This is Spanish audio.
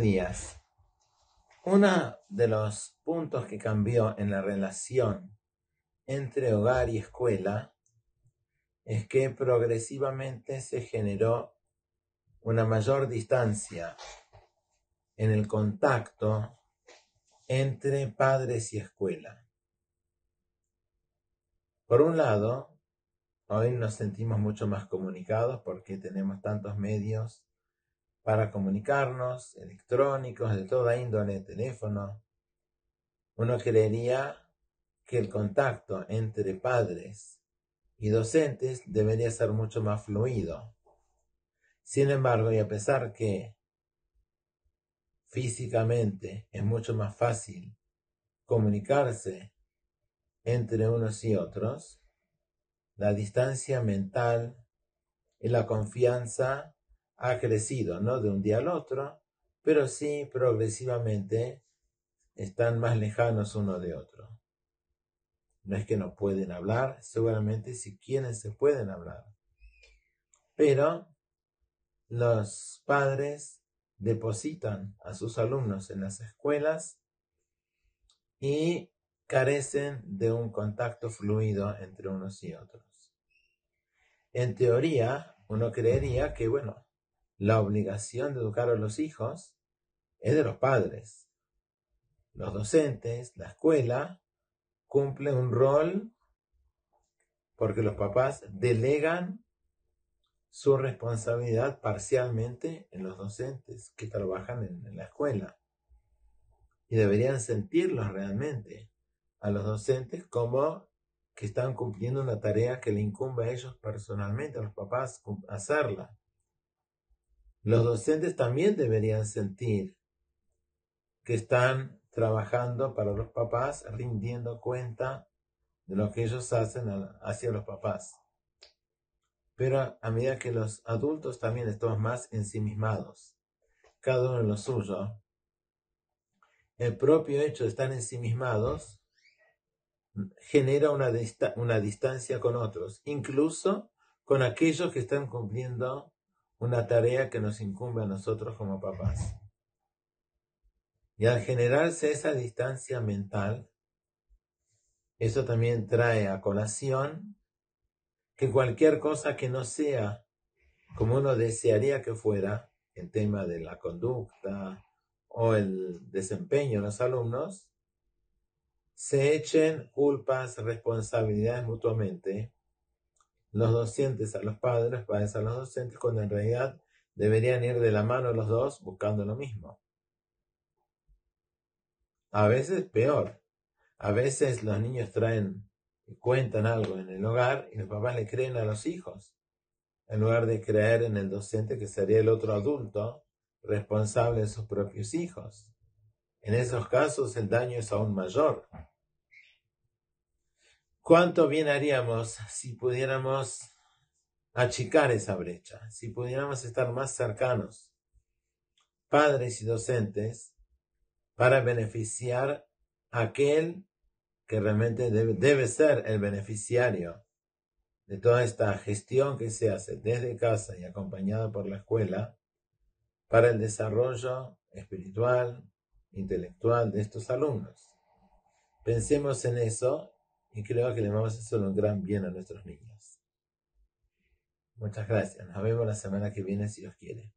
Días. Uno de los puntos que cambió en la relación entre hogar y escuela es que progresivamente se generó una mayor distancia en el contacto entre padres y escuela. Por un lado, hoy nos sentimos mucho más comunicados porque tenemos tantos medios para comunicarnos, electrónicos, de toda índole, teléfono. Uno creería que el contacto entre padres y docentes debería ser mucho más fluido. Sin embargo, y a pesar que físicamente es mucho más fácil comunicarse entre unos y otros, la distancia mental y la confianza ha crecido, no de un día al otro, pero sí progresivamente están más lejanos uno de otro. No es que no pueden hablar, seguramente si quieren se pueden hablar. Pero los padres depositan a sus alumnos en las escuelas y carecen de un contacto fluido entre unos y otros. En teoría, uno creería que, bueno, la obligación de educar a los hijos es de los padres. Los docentes, la escuela, cumplen un rol porque los papás delegan su responsabilidad parcialmente en los docentes que trabajan en, la escuela. Y deberían sentirlos realmente a los docentes como que están cumpliendo una tarea que le incumbe a ellos personalmente, a los papás, hacerla. Los docentes también deberían sentir que están trabajando para los papás, rindiendo cuenta de lo que ellos hacen hacia los papás. Pero a medida que los adultos también estamos más ensimismados, cada uno en lo suyo, el propio hecho de estar ensimismados genera una, una distancia con otros, incluso con aquellos que están cumpliendo una tarea que nos incumbe a nosotros como papás. Y al generarse esa distancia mental, eso también trae a colación que cualquier cosa que no sea como uno desearía que fuera, en tema de la conducta o el desempeño de los alumnos, se echen culpas, responsabilidades mutuamente los docentes a los padres, padres a los docentes, cuando en realidad deberían ir de la mano los dos buscando lo mismo. A veces peor. A veces los niños traen y cuentan algo en el hogar y los papás le creen a los hijos, en lugar de creer en el docente que sería el otro adulto responsable de sus propios hijos. En esos casos el daño es aún mayor. ¿Cuánto bien haríamos si pudiéramos achicar esa brecha, si pudiéramos estar más cercanos, padres y docentes, para beneficiar a aquel que realmente debe, debe ser el beneficiario de toda esta gestión que se hace desde casa y acompañada por la escuela para el desarrollo espiritual, intelectual de estos alumnos. Pensemos en eso y creo que le vamos a hacer un gran bien a nuestros niños. Muchas gracias. Nos vemos la semana que viene si Dios quiere.